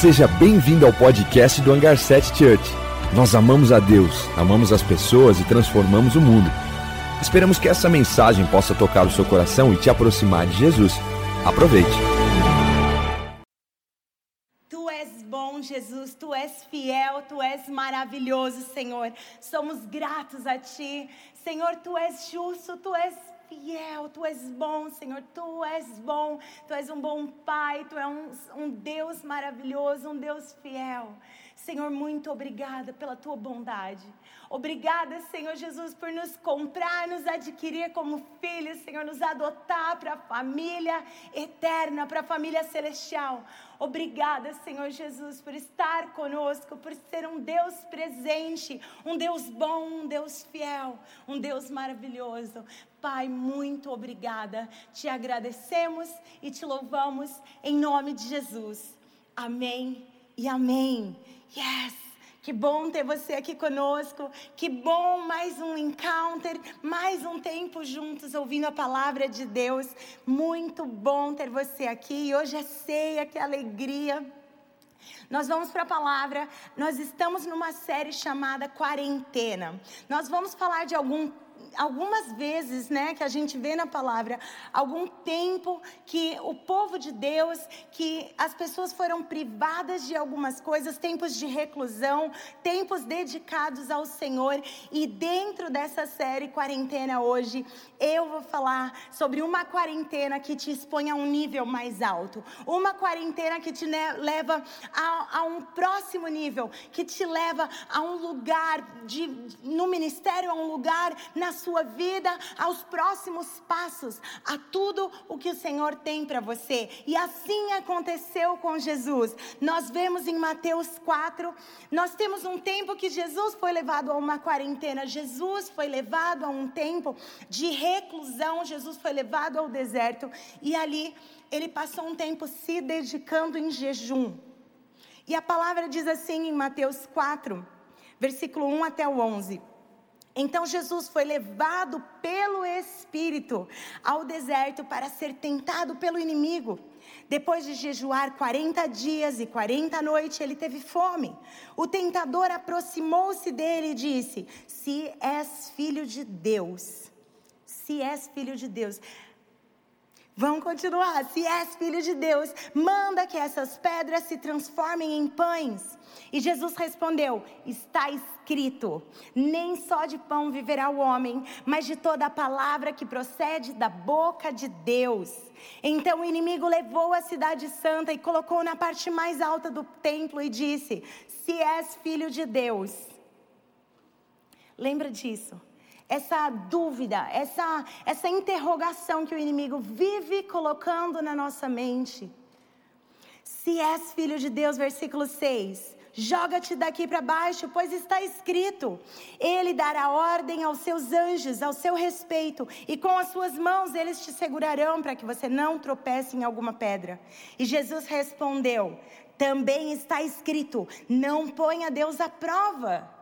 Seja bem-vindo ao podcast do Hangar 7 Church. Nós amamos a Deus, amamos as pessoas e transformamos o mundo. Esperamos que essa mensagem possa tocar o seu coração e te aproximar de Jesus. Aproveite. Tu és bom, Jesus, tu és fiel, tu és maravilhoso, Senhor. Somos gratos a ti. Senhor, tu és justo, tu és fiel, tu és bom, Senhor, tu és bom, tu és um bom Pai, tu és um, um Deus maravilhoso, um Deus fiel. Senhor, muito obrigada pela tua bondade. Obrigada, Senhor Jesus, por nos comprar, nos adquirir como filhos, Senhor, nos adotar para a família eterna, para a família celestial. Obrigada, Senhor Jesus, por estar conosco, por ser um Deus presente, um Deus bom, um Deus fiel, um Deus maravilhoso. Pai, muito obrigada. Te agradecemos e te louvamos em nome de Jesus. Amém e amém. Yes! Que bom ter você aqui conosco. Que bom mais um encounter, mais um tempo juntos ouvindo a palavra de Deus. Muito bom ter você aqui. Hoje é ceia, que alegria. Nós vamos para a palavra. Nós estamos numa série chamada Quarentena. Nós vamos falar de algum algumas vezes, né, que a gente vê na palavra, algum tempo que o povo de Deus, que as pessoas foram privadas de algumas coisas, tempos de reclusão, tempos dedicados ao Senhor. E dentro dessa série quarentena hoje, eu vou falar sobre uma quarentena que te expõe a um nível mais alto, uma quarentena que te leva a, a um próximo nível, que te leva a um lugar de, no ministério, a um lugar na sua vida, aos próximos passos, a tudo o que o Senhor tem para você. E assim aconteceu com Jesus. Nós vemos em Mateus 4, nós temos um tempo que Jesus foi levado a uma quarentena, Jesus foi levado a um tempo de reclusão, Jesus foi levado ao deserto e ali ele passou um tempo se dedicando em jejum. E a palavra diz assim em Mateus 4, versículo 1 até o 11. Então Jesus foi levado pelo Espírito ao deserto para ser tentado pelo inimigo. Depois de jejuar 40 dias e 40 noites, ele teve fome. O tentador aproximou-se dele e disse: Se és filho de Deus, se és filho de Deus. Vamos continuar. Se és filho de Deus, manda que essas pedras se transformem em pães. E Jesus respondeu: Está escrito: Nem só de pão viverá o homem, mas de toda a palavra que procede da boca de Deus. Então o inimigo levou a cidade santa e colocou na parte mais alta do templo e disse: Se és filho de Deus. Lembra disso? Essa dúvida, essa, essa interrogação que o inimigo vive colocando na nossa mente. Se és filho de Deus, versículo 6. Joga-te daqui para baixo, pois está escrito: Ele dará ordem aos seus anjos ao seu respeito, e com as suas mãos eles te segurarão para que você não tropece em alguma pedra. E Jesus respondeu: Também está escrito: Não ponha Deus à prova.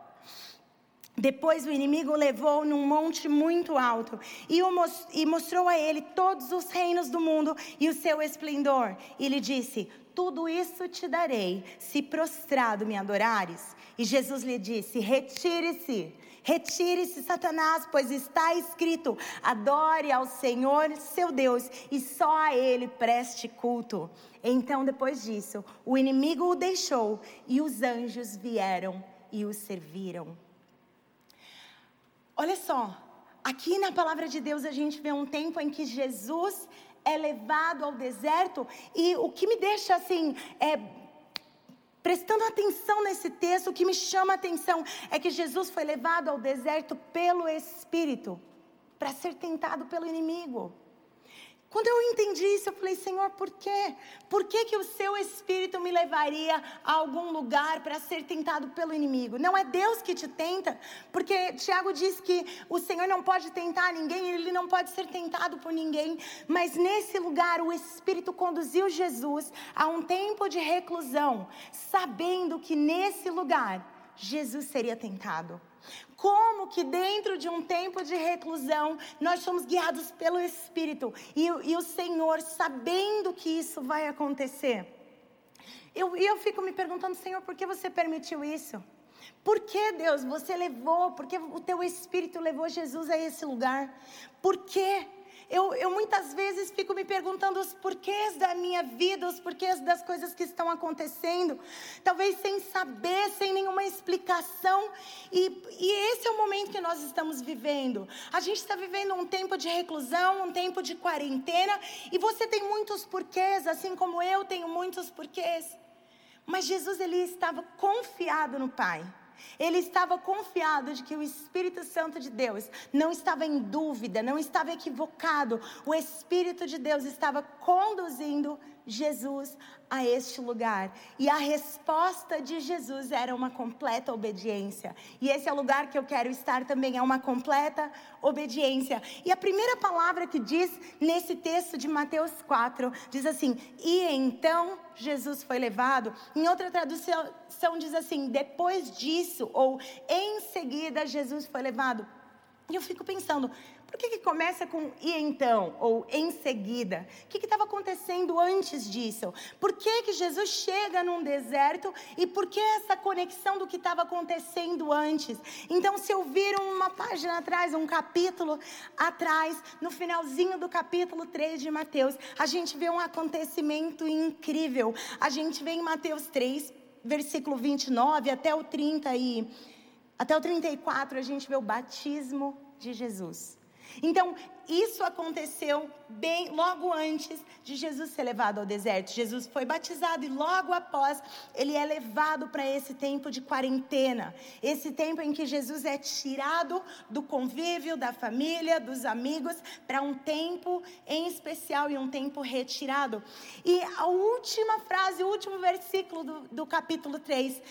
Depois o inimigo o levou num monte muito alto e, mostrou a ele todos os reinos do mundo e o seu esplendor. E lhe disse: tudo isso te darei, se prostrado me adorares. E Jesus lhe disse: Retire-se, retire-se, Satanás, pois está escrito: adore ao Senhor seu Deus e só a Ele preste culto. Então, depois disso, o inimigo o deixou e os anjos vieram e o serviram. Olha só, aqui na palavra de Deus a gente vê um tempo em que Jesus é levado ao deserto. E o que me deixa assim, é, prestando atenção nesse texto, o que me chama a atenção é que Jesus foi levado ao deserto pelo Espírito para ser tentado pelo inimigo. Quando eu entendi isso, eu falei, Senhor, por quê? Por que, que o seu espírito me levaria a algum lugar para ser tentado pelo inimigo? Não é Deus que te tenta, porque Tiago diz que o Senhor não pode tentar ninguém, ele não pode ser tentado por ninguém. Mas nesse lugar, o Espírito conduziu Jesus a um tempo de reclusão, sabendo que nesse lugar Jesus seria tentado. Como que dentro de um tempo de reclusão nós somos guiados pelo Espírito e, e o Senhor, sabendo que isso vai acontecer, Eu, e eu fico me perguntando, Senhor, por que você permitiu isso? Por que, Deus, você levou, por que o teu Espírito levou Jesus a esse lugar? Por quê? Eu, eu, muitas vezes fico me perguntando os porquês da minha vida, os porquês das coisas que estão acontecendo, talvez sem saber, sem nenhuma explicação. E, e esse é o momento que nós estamos vivendo. A gente está vivendo um tempo de reclusão, um tempo de quarentena, e você tem muitos porquês, assim como eu tenho muitos porquês. Mas Jesus ele estava confiado no Pai. Ele estava confiado de que o Espírito Santo de Deus não estava em dúvida, não estava equivocado. O Espírito de Deus estava conduzindo Jesus a este lugar. E a resposta de Jesus era uma completa obediência. E esse é o lugar que eu quero estar também, é uma completa obediência. E a primeira palavra que diz nesse texto de Mateus 4 diz assim: E então Jesus foi levado. Em outra tradução diz assim: Depois disso, ou em seguida, Jesus foi levado. E eu fico pensando, por que, que começa com e então, ou em seguida? O que estava acontecendo antes disso? Por que, que Jesus chega num deserto e por que essa conexão do que estava acontecendo antes? Então, se eu vir uma página atrás, um capítulo atrás, no finalzinho do capítulo 3 de Mateus, a gente vê um acontecimento incrível. A gente vê em Mateus 3, versículo 29 até o 30 e até o 34, a gente vê o batismo de Jesus. Então, isso aconteceu bem logo antes de Jesus ser levado ao deserto. Jesus foi batizado e logo após ele é levado para esse tempo de quarentena, esse tempo em que Jesus é tirado do convívio da família, dos amigos, para um tempo em especial e um tempo retirado. E a última frase, o último versículo do, do capítulo 3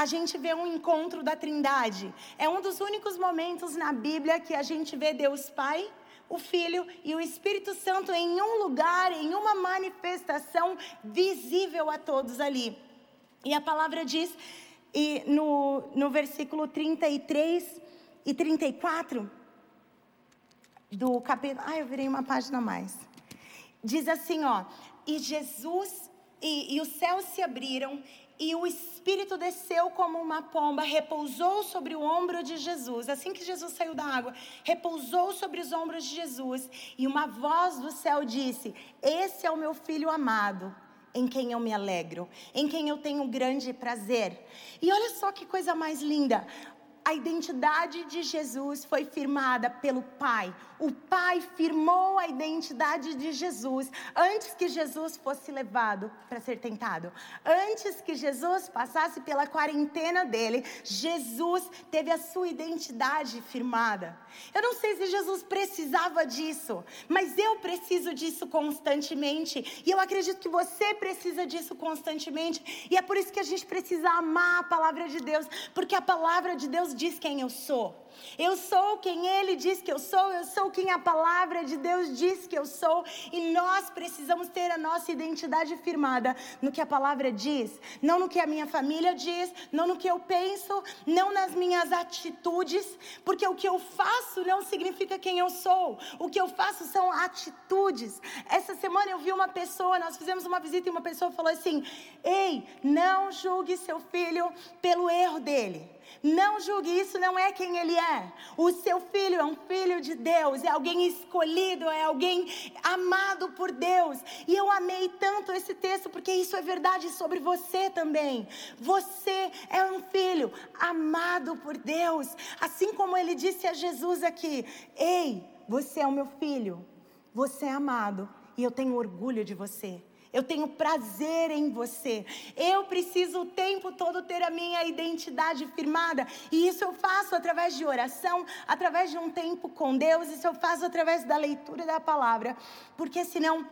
a gente vê um encontro da Trindade. É um dos únicos momentos na Bíblia que a gente vê Deus Pai, o Filho e o Espírito Santo em um lugar, em uma manifestação visível a todos ali. E a palavra diz, e no, no versículo 33 e 34 do capítulo. Ah, eu virei uma página a mais. Diz assim, ó. E Jesus, e, e os céus se abriram e o Espírito desceu como uma pomba, repousou sobre o ombro de Jesus. Assim que Jesus saiu da água, repousou sobre os ombros de Jesus. E uma voz do céu disse: Esse é o meu filho amado, em quem eu me alegro, em quem eu tenho grande prazer. E olha só que coisa mais linda a identidade de Jesus foi firmada pelo Pai. O Pai firmou a identidade de Jesus antes que Jesus fosse levado para ser tentado. Antes que Jesus passasse pela quarentena dele, Jesus teve a sua identidade firmada. Eu não sei se Jesus precisava disso, mas eu preciso disso constantemente. E eu acredito que você precisa disso constantemente. E é por isso que a gente precisa amar a palavra de Deus, porque a palavra de Deus diz quem eu sou. Eu sou quem Ele diz que eu sou, eu sou quem a palavra de Deus diz que eu sou, e nós precisamos ter a nossa identidade firmada no que a palavra diz, não no que a minha família diz, não no que eu penso, não nas minhas atitudes, porque o que eu faço não significa quem eu sou, o que eu faço são atitudes. Essa semana eu vi uma pessoa, nós fizemos uma visita e uma pessoa falou assim: Ei, não julgue seu filho pelo erro dele. Não julgue, isso não é quem ele é. O seu filho é um filho de Deus, é alguém escolhido, é alguém amado por Deus. E eu amei tanto esse texto porque isso é verdade sobre você também. Você é um filho amado por Deus, assim como ele disse a Jesus aqui: Ei, você é o meu filho, você é amado e eu tenho orgulho de você. Eu tenho prazer em você. Eu preciso o tempo todo ter a minha identidade firmada. E isso eu faço através de oração, através de um tempo com Deus. Isso eu faço através da leitura da palavra. Porque senão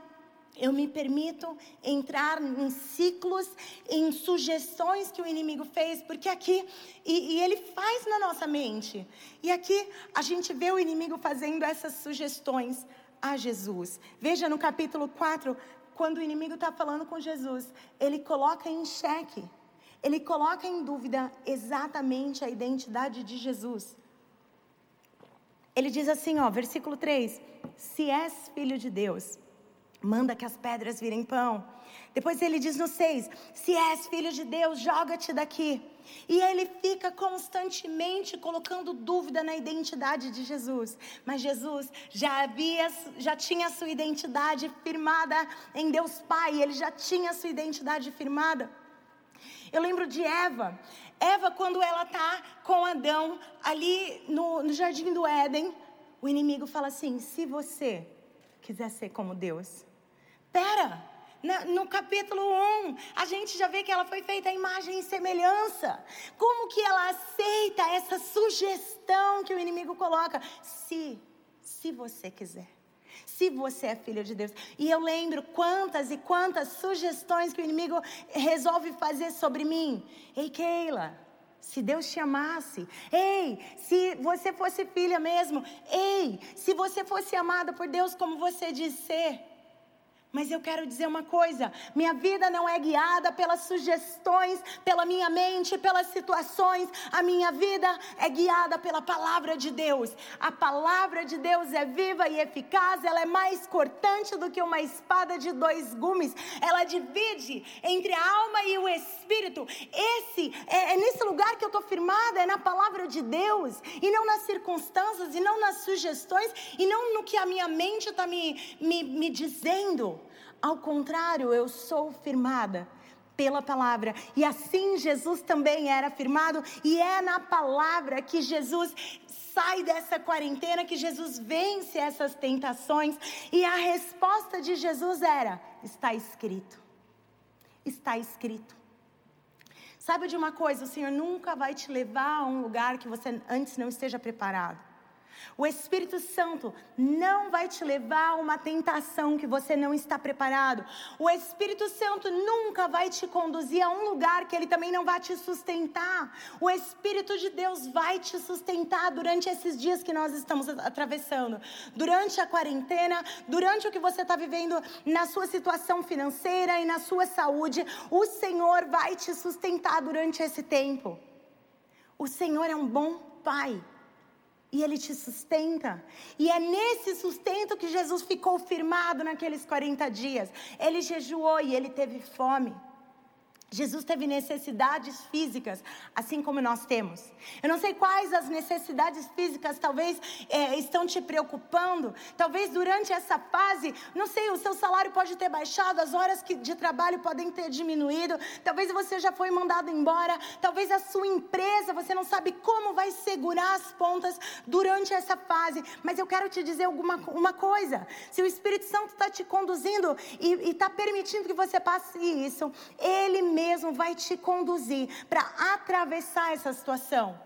eu me permito entrar em ciclos, em sugestões que o inimigo fez, porque aqui, e, e, ele faz na nossa mente, e aqui a gente vê o inimigo fazendo essas sugestões a Jesus. Veja no capítulo 4, quando o inimigo está falando com Jesus, ele coloca em xeque, ele coloca em dúvida exatamente a identidade de Jesus. Ele diz assim, ó, versículo 3: Se és filho de Deus, Manda que as pedras virem pão. Depois ele diz no 6: Se és filho de Deus, joga-te daqui. E ele fica constantemente colocando dúvida na identidade de Jesus. Mas Jesus já havia, já tinha sua identidade firmada em Deus Pai, ele já tinha sua identidade firmada. Eu lembro de Eva. Eva, quando ela está com Adão ali no, no jardim do Éden, o inimigo fala assim: se você quiser ser como Deus, pera, no capítulo 1, a gente já vê que ela foi feita a imagem e semelhança. Como que ela aceita essa sugestão que o inimigo coloca? Se, se você quiser. Se você é filho de Deus. E eu lembro quantas e quantas sugestões que o inimigo resolve fazer sobre mim. Ei, Keila, se Deus te amasse, ei, se você fosse filha mesmo, ei, se você fosse amada por Deus como você diz ser, mas eu quero dizer uma coisa: minha vida não é guiada pelas sugestões, pela minha mente, pelas situações. A minha vida é guiada pela palavra de Deus. A palavra de Deus é viva e eficaz, ela é mais cortante do que uma espada de dois gumes. Ela divide entre a alma e o espírito. Esse é, é nesse lugar que eu estou firmada, é na palavra de Deus, e não nas circunstâncias, e não nas sugestões, e não no que a minha mente está me, me, me dizendo. Ao contrário, eu sou firmada pela palavra. E assim Jesus também era firmado, e é na palavra que Jesus sai dessa quarentena, que Jesus vence essas tentações. E a resposta de Jesus era: está escrito. Está escrito. Sabe de uma coisa, o Senhor nunca vai te levar a um lugar que você antes não esteja preparado. O Espírito Santo não vai te levar a uma tentação que você não está preparado. O Espírito Santo nunca vai te conduzir a um lugar que ele também não vai te sustentar. O Espírito de Deus vai te sustentar durante esses dias que nós estamos atravessando. Durante a quarentena, durante o que você está vivendo na sua situação financeira e na sua saúde, o Senhor vai te sustentar durante esse tempo. O Senhor é um bom Pai. E Ele te sustenta. E é nesse sustento que Jesus ficou firmado naqueles 40 dias. Ele jejuou e ele teve fome. Jesus teve necessidades físicas, assim como nós temos. Eu não sei quais as necessidades físicas talvez é, estão te preocupando. Talvez durante essa fase, não sei, o seu salário pode ter baixado, as horas que, de trabalho podem ter diminuído. Talvez você já foi mandado embora. Talvez a sua empresa, você não sabe como vai segurar as pontas durante essa fase. Mas eu quero te dizer alguma uma coisa. Se o Espírito Santo está te conduzindo e está permitindo que você passe isso, Ele mesmo vai te conduzir para atravessar essa situação.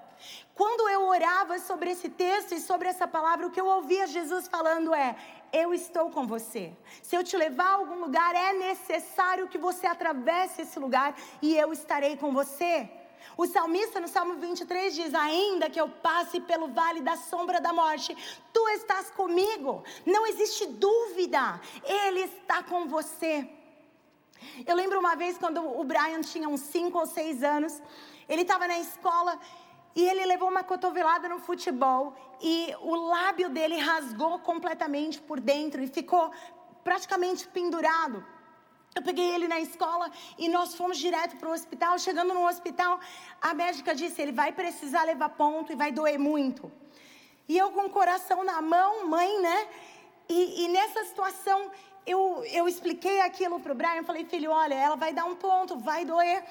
Quando eu orava sobre esse texto e sobre essa palavra, o que eu ouvia Jesus falando é: Eu estou com você. Se eu te levar a algum lugar, é necessário que você atravesse esse lugar e eu estarei com você. O salmista no Salmo 23 diz: Ainda que eu passe pelo vale da sombra da morte, tu estás comigo. Não existe dúvida, Ele está com você. Eu lembro uma vez quando o Brian tinha uns 5 ou 6 anos, ele estava na escola e ele levou uma cotovelada no futebol e o lábio dele rasgou completamente por dentro e ficou praticamente pendurado. Eu peguei ele na escola e nós fomos direto para o hospital. Chegando no hospital, a médica disse: ele vai precisar levar ponto e vai doer muito. E eu com o coração na mão, mãe, né? E, e nessa situação, eu, eu expliquei aquilo para o Brian, falei, filho, olha, ela vai dar um ponto, vai doer.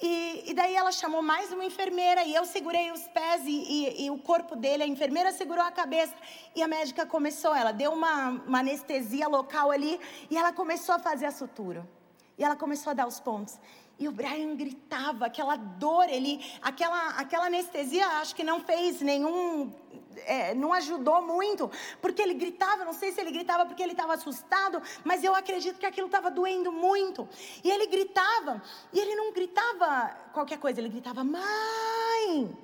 E, e, daí ela chamou mais uma enfermeira e eu segurei os pés e, e, e, o corpo dele, a enfermeira segurou a cabeça e a médica começou, ela deu uma, uma anestesia local ali e ela começou a fazer a sutura. E ela começou a dar os pontos. E o Brian gritava, aquela dor, ele, aquela, aquela anestesia, acho que não fez nenhum, é, não ajudou muito, porque ele gritava, não sei se ele gritava porque ele estava assustado, mas eu acredito que aquilo estava doendo muito. E ele gritava, e ele não gritava qualquer coisa, ele gritava, mãe!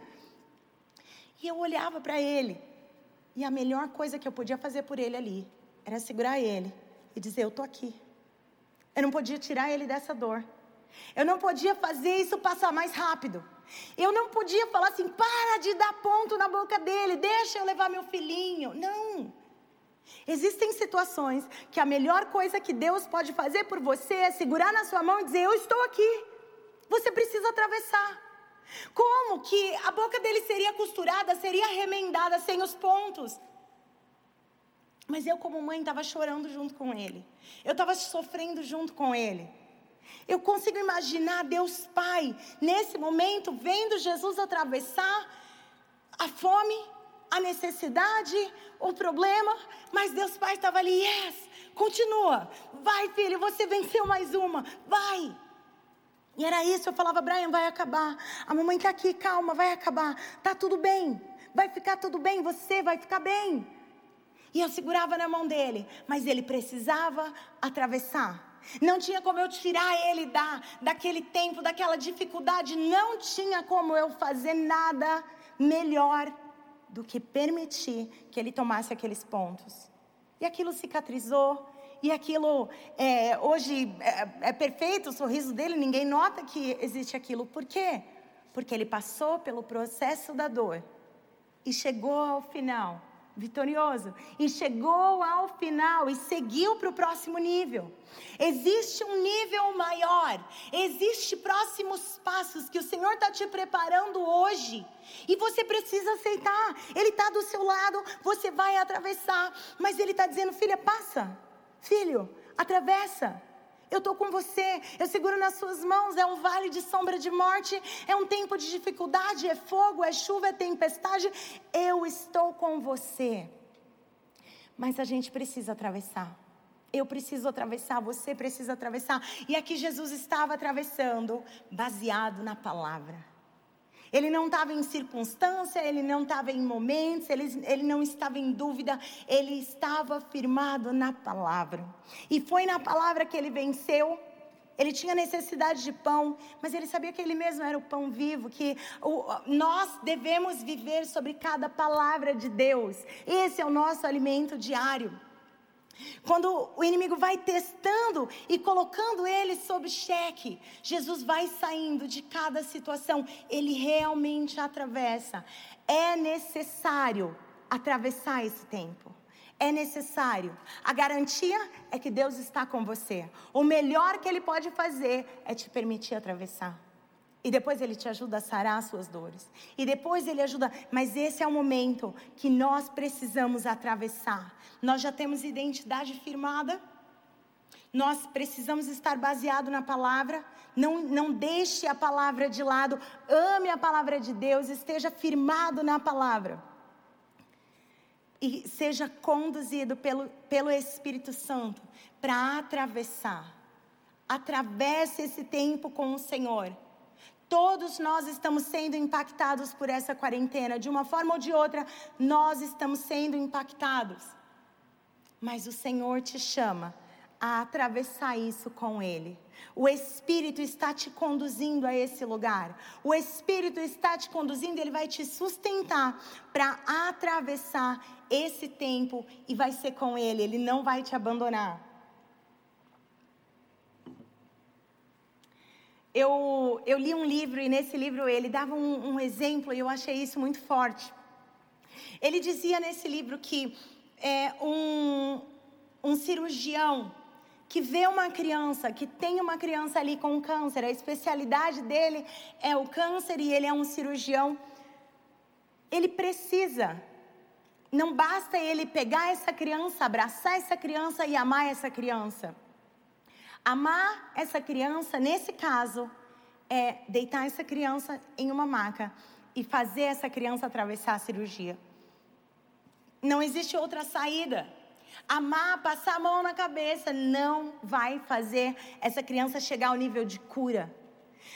E eu olhava para ele, e a melhor coisa que eu podia fazer por ele ali, era segurar ele e dizer, eu estou aqui. Eu não podia tirar ele dessa dor. Eu não podia fazer isso passar mais rápido. Eu não podia falar assim: para de dar ponto na boca dele, deixa eu levar meu filhinho. Não. Existem situações que a melhor coisa que Deus pode fazer por você é segurar na sua mão e dizer: Eu estou aqui. Você precisa atravessar. Como que a boca dele seria costurada, seria remendada sem os pontos? Mas eu, como mãe, estava chorando junto com ele. Eu estava sofrendo junto com ele. Eu consigo imaginar Deus Pai, nesse momento, vendo Jesus atravessar a fome, a necessidade, o problema, mas Deus Pai estava ali, yes, continua, vai filho, você venceu mais uma, vai. E era isso, eu falava, Brian, vai acabar, a mamãe está aqui, calma, vai acabar, tá tudo bem, vai ficar tudo bem, você vai ficar bem. E eu segurava na mão dele, mas ele precisava atravessar. Não tinha como eu tirar ele da, daquele tempo, daquela dificuldade. Não tinha como eu fazer nada melhor do que permitir que ele tomasse aqueles pontos. E aquilo cicatrizou. E aquilo, é, hoje, é, é perfeito o sorriso dele, ninguém nota que existe aquilo. Por quê? Porque ele passou pelo processo da dor e chegou ao final vitorioso e chegou ao final e seguiu para o próximo nível. Existe um nível maior, existe próximos passos que o Senhor está te preparando hoje e você precisa aceitar. Ele está do seu lado, você vai atravessar, mas Ele está dizendo: filha, passa, filho, atravessa. Eu estou com você, eu seguro nas suas mãos. É um vale de sombra de morte, é um tempo de dificuldade, é fogo, é chuva, é tempestade. Eu estou com você. Mas a gente precisa atravessar. Eu preciso atravessar, você precisa atravessar. E aqui Jesus estava atravessando, baseado na palavra. Ele não estava em circunstância, ele não estava em momentos, ele, ele não estava em dúvida, ele estava firmado na palavra. E foi na palavra que ele venceu. Ele tinha necessidade de pão, mas ele sabia que ele mesmo era o pão vivo, que o, nós devemos viver sobre cada palavra de Deus. Esse é o nosso alimento diário. Quando o inimigo vai testando e colocando ele sob cheque, Jesus vai saindo de cada situação, ele realmente atravessa. É necessário atravessar esse tempo. É necessário. A garantia é que Deus está com você. O melhor que Ele pode fazer é te permitir atravessar. E depois ele te ajuda a sarar as suas dores. E depois ele ajuda. Mas esse é o momento que nós precisamos atravessar. Nós já temos identidade firmada. Nós precisamos estar baseado na palavra. Não, não deixe a palavra de lado. Ame a palavra de Deus. Esteja firmado na palavra. E seja conduzido pelo, pelo Espírito Santo para atravessar. Atravesse esse tempo com o Senhor Todos nós estamos sendo impactados por essa quarentena, de uma forma ou de outra, nós estamos sendo impactados. Mas o Senhor te chama a atravessar isso com Ele. O Espírito está te conduzindo a esse lugar. O Espírito está te conduzindo, ele vai te sustentar para atravessar esse tempo e vai ser com Ele, Ele não vai te abandonar. Eu, eu li um livro e nesse livro ele dava um, um exemplo e eu achei isso muito forte. Ele dizia nesse livro que é, um, um cirurgião que vê uma criança, que tem uma criança ali com câncer, a especialidade dele é o câncer e ele é um cirurgião, ele precisa, não basta ele pegar essa criança, abraçar essa criança e amar essa criança. Amar essa criança, nesse caso, é deitar essa criança em uma maca e fazer essa criança atravessar a cirurgia. Não existe outra saída. Amar, passar a mão na cabeça, não vai fazer essa criança chegar ao nível de cura.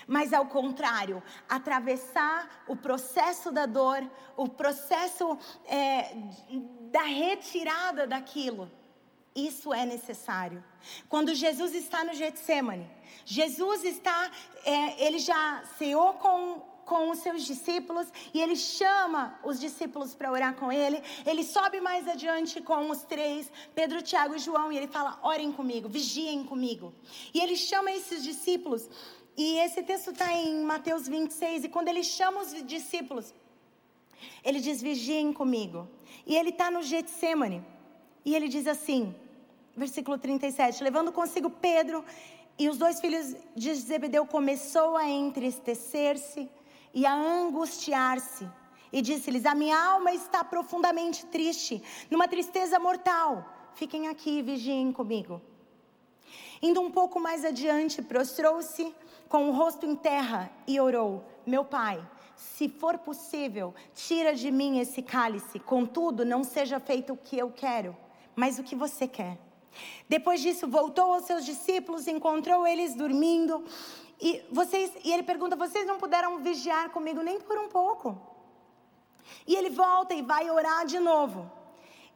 Mas ao contrário, atravessar o processo da dor, o processo é, da retirada daquilo isso é necessário. Quando Jesus está no Getsemane, Jesus está, é, ele já ceou com, com os seus discípulos e ele chama os discípulos para orar com ele. Ele sobe mais adiante com os três, Pedro, Tiago e João, e ele fala: orem comigo, vigiem comigo. E ele chama esses discípulos, e esse texto está em Mateus 26, e quando ele chama os discípulos, ele diz: vigiem comigo. E ele está no Getsemane. E ele diz assim, versículo 37, levando consigo Pedro e os dois filhos de Zebedeu começou a entristecer-se e a angustiar-se. E disse-lhes: A minha alma está profundamente triste, numa tristeza mortal. Fiquem aqui e vigiem comigo. Indo um pouco mais adiante, prostrou-se com o rosto em terra e orou: Meu pai, se for possível, tira de mim esse cálice. Contudo, não seja feito o que eu quero, mas o que você quer. Depois disso, voltou aos seus discípulos, encontrou eles dormindo. E, vocês, e ele pergunta: Vocês não puderam vigiar comigo nem por um pouco? E ele volta e vai orar de novo.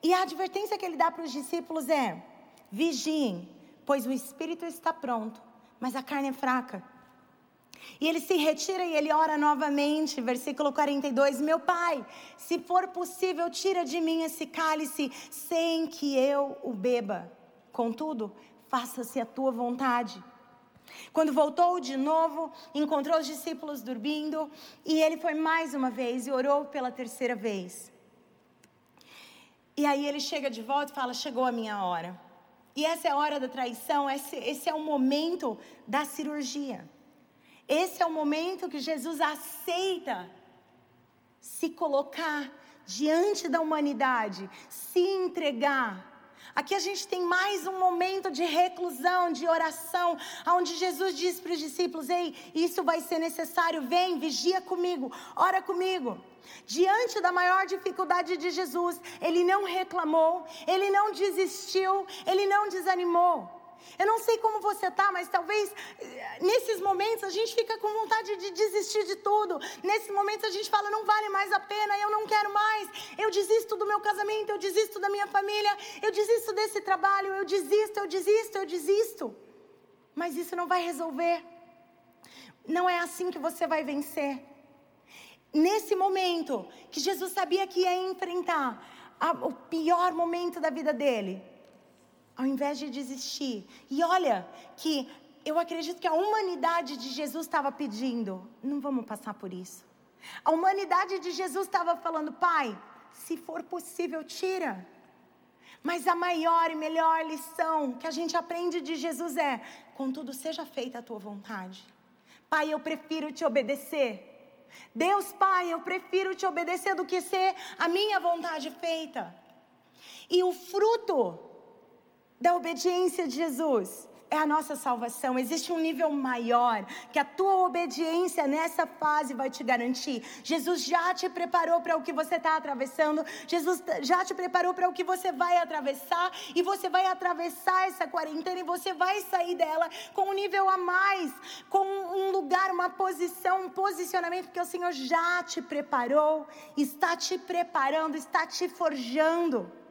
E a advertência que ele dá para os discípulos é: vigiem, pois o espírito está pronto, mas a carne é fraca. E ele se retira e ele ora novamente, versículo 42: Meu pai, se for possível, tira de mim esse cálice sem que eu o beba. Contudo, faça-se a tua vontade. Quando voltou de novo, encontrou os discípulos dormindo e ele foi mais uma vez e orou pela terceira vez. E aí ele chega de volta e fala: Chegou a minha hora. E essa é a hora da traição, esse, esse é o momento da cirurgia. Esse é o momento que Jesus aceita se colocar diante da humanidade, se entregar Aqui a gente tem mais um momento de reclusão, de oração, onde Jesus diz para os discípulos: Ei, isso vai ser necessário, vem, vigia comigo, ora comigo. Diante da maior dificuldade de Jesus, ele não reclamou, ele não desistiu, ele não desanimou. Eu não sei como você está, mas talvez eh, nesses momentos a gente fica com vontade de desistir de tudo. Nesses momentos a gente fala, não vale mais a pena, eu não quero mais. Eu desisto do meu casamento, eu desisto da minha família, eu desisto desse trabalho, eu desisto, eu desisto, eu desisto. Mas isso não vai resolver. Não é assim que você vai vencer. Nesse momento que Jesus sabia que ia enfrentar a, o pior momento da vida dele, ao invés de desistir. E olha que eu acredito que a humanidade de Jesus estava pedindo: não vamos passar por isso. A humanidade de Jesus estava falando: Pai, se for possível, tira. Mas a maior e melhor lição que a gente aprende de Jesus é: contudo, seja feita a tua vontade. Pai, eu prefiro te obedecer. Deus, Pai, eu prefiro te obedecer do que ser a minha vontade feita. E o fruto da obediência de Jesus é a nossa salvação. Existe um nível maior que a tua obediência nessa fase vai te garantir. Jesus já te preparou para o que você está atravessando. Jesus já te preparou para o que você vai atravessar. E você vai atravessar essa quarentena e você vai sair dela com um nível a mais, com um lugar, uma posição, um posicionamento que o Senhor já te preparou, está te preparando, está te forjando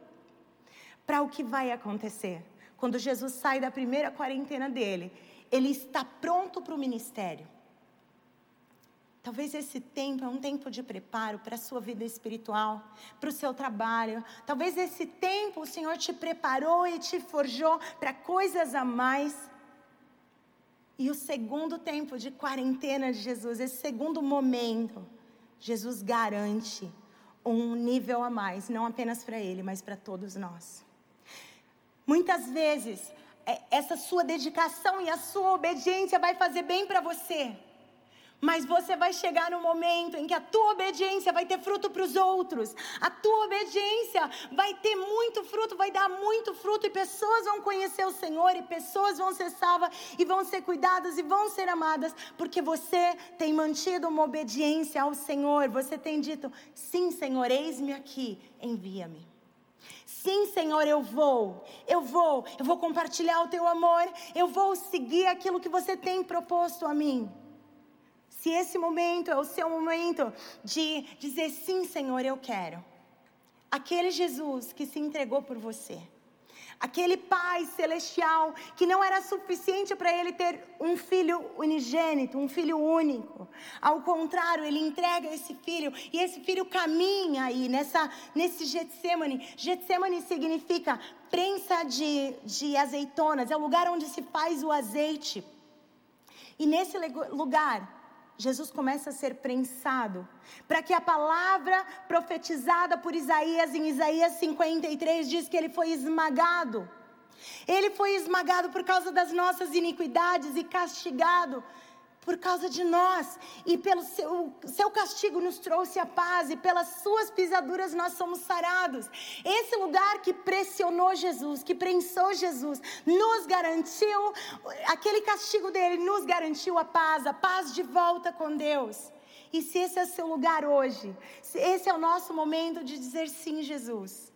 para o que vai acontecer. Quando Jesus sai da primeira quarentena dele, ele está pronto para o ministério. Talvez esse tempo é um tempo de preparo para a sua vida espiritual, para o seu trabalho. Talvez esse tempo o Senhor te preparou e te forjou para coisas a mais. E o segundo tempo de quarentena de Jesus, esse segundo momento, Jesus garante um nível a mais, não apenas para ele, mas para todos nós. Muitas vezes, é, essa sua dedicação e a sua obediência vai fazer bem para você. Mas você vai chegar no momento em que a tua obediência vai ter fruto para os outros. A tua obediência vai ter muito fruto, vai dar muito fruto e pessoas vão conhecer o Senhor e pessoas vão ser salvas e vão ser cuidadas e vão ser amadas, porque você tem mantido uma obediência ao Senhor. Você tem dito: "Sim, Senhor, eis-me aqui, envia-me". Sim, Senhor, eu vou, eu vou, eu vou compartilhar o teu amor, eu vou seguir aquilo que você tem proposto a mim. Se esse momento é o seu momento de dizer sim, Senhor, eu quero. Aquele Jesus que se entregou por você aquele Pai celestial que não era suficiente para ele ter um filho unigênito, um filho único. Ao contrário, ele entrega esse filho e esse filho caminha aí nessa, nesse Getsemane. Getsemane significa prensa de, de azeitonas, é o lugar onde se faz o azeite. E nesse lugar, Jesus começa a ser prensado, para que a palavra profetizada por Isaías em Isaías 53 diz que ele foi esmagado. Ele foi esmagado por causa das nossas iniquidades e castigado por causa de nós, e pelo seu, seu castigo nos trouxe a paz, e pelas suas pisaduras nós somos sarados. Esse lugar que pressionou Jesus, que prensou Jesus, nos garantiu, aquele castigo dele nos garantiu a paz, a paz de volta com Deus. E se esse é o seu lugar hoje, se esse é o nosso momento de dizer sim, Jesus.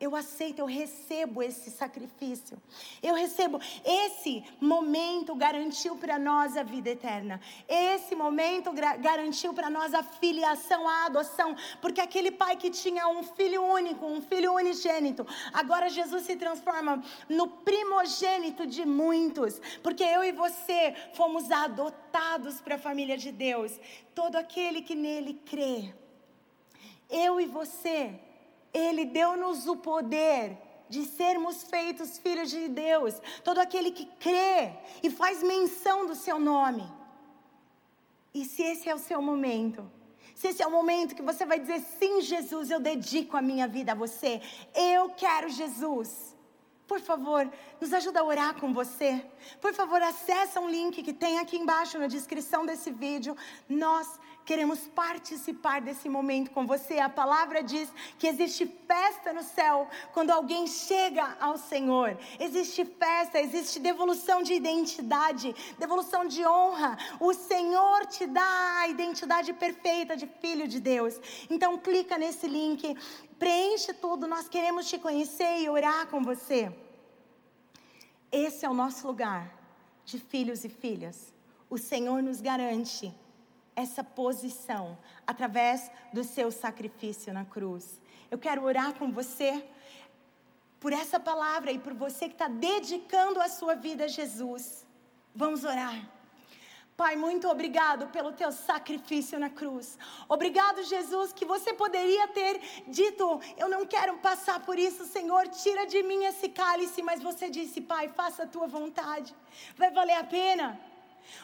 Eu aceito, eu recebo esse sacrifício. Eu recebo. Esse momento garantiu para nós a vida eterna. Esse momento garantiu para nós a filiação, a adoção. Porque aquele pai que tinha um filho único, um filho unigênito, agora Jesus se transforma no primogênito de muitos. Porque eu e você fomos adotados para a família de Deus. Todo aquele que nele crê. Eu e você ele deu-nos o poder de sermos feitos filhos de Deus. Todo aquele que crê e faz menção do seu nome. E se esse é o seu momento, se esse é o momento que você vai dizer sim, Jesus, eu dedico a minha vida a você. Eu quero Jesus. Por favor, nos ajuda a orar com você. Por favor, acessa um link que tem aqui embaixo na descrição desse vídeo. Nós queremos participar desse momento com você. A palavra diz que existe festa no céu quando alguém chega ao Senhor. Existe festa, existe devolução de identidade, devolução de honra. O Senhor te dá a identidade perfeita de filho de Deus. Então clica nesse link, preenche tudo. Nós queremos te conhecer e orar com você. Esse é o nosso lugar de filhos e filhas. O Senhor nos garante essa posição através do seu sacrifício na cruz. Eu quero orar com você por essa palavra e por você que está dedicando a sua vida a Jesus. Vamos orar. Pai, muito obrigado pelo teu sacrifício na cruz. Obrigado, Jesus, que você poderia ter dito: Eu não quero passar por isso, Senhor, tira de mim esse cálice. Mas você disse: Pai, faça a tua vontade. Vai valer a pena.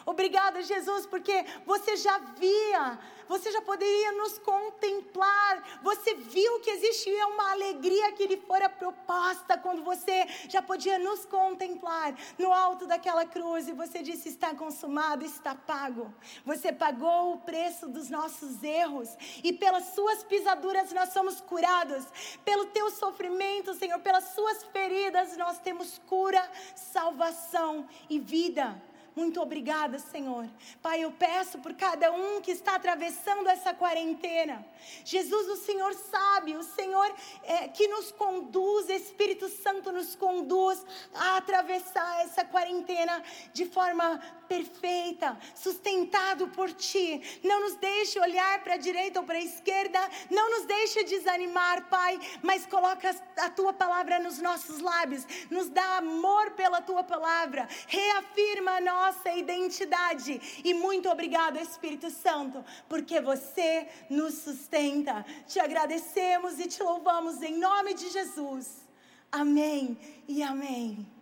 Obrigada, Jesus, porque você já via, você já poderia nos contemplar. Você viu que existia uma alegria que lhe fora proposta quando você já podia nos contemplar no alto daquela cruz e você disse: está consumado, está pago. Você pagou o preço dos nossos erros e pelas suas pisaduras nós somos curados. Pelo teu sofrimento, Senhor, pelas suas feridas nós temos cura, salvação e vida. Muito obrigada, Senhor. Pai, eu peço por cada um que está atravessando essa quarentena. Jesus, o Senhor sabe, o Senhor é, que nos conduz, Espírito Santo nos conduz a atravessar essa quarentena de forma perfeita, sustentado por Ti. Não nos deixe olhar para a direita ou para a esquerda, não nos deixe desanimar, Pai, mas coloca a Tua palavra nos nossos lábios, nos dá amor pela Tua palavra, reafirma a nossa identidade. E muito obrigado, Espírito Santo, porque você nos sustenta. Te agradecemos e te louvamos em nome de Jesus. Amém e amém.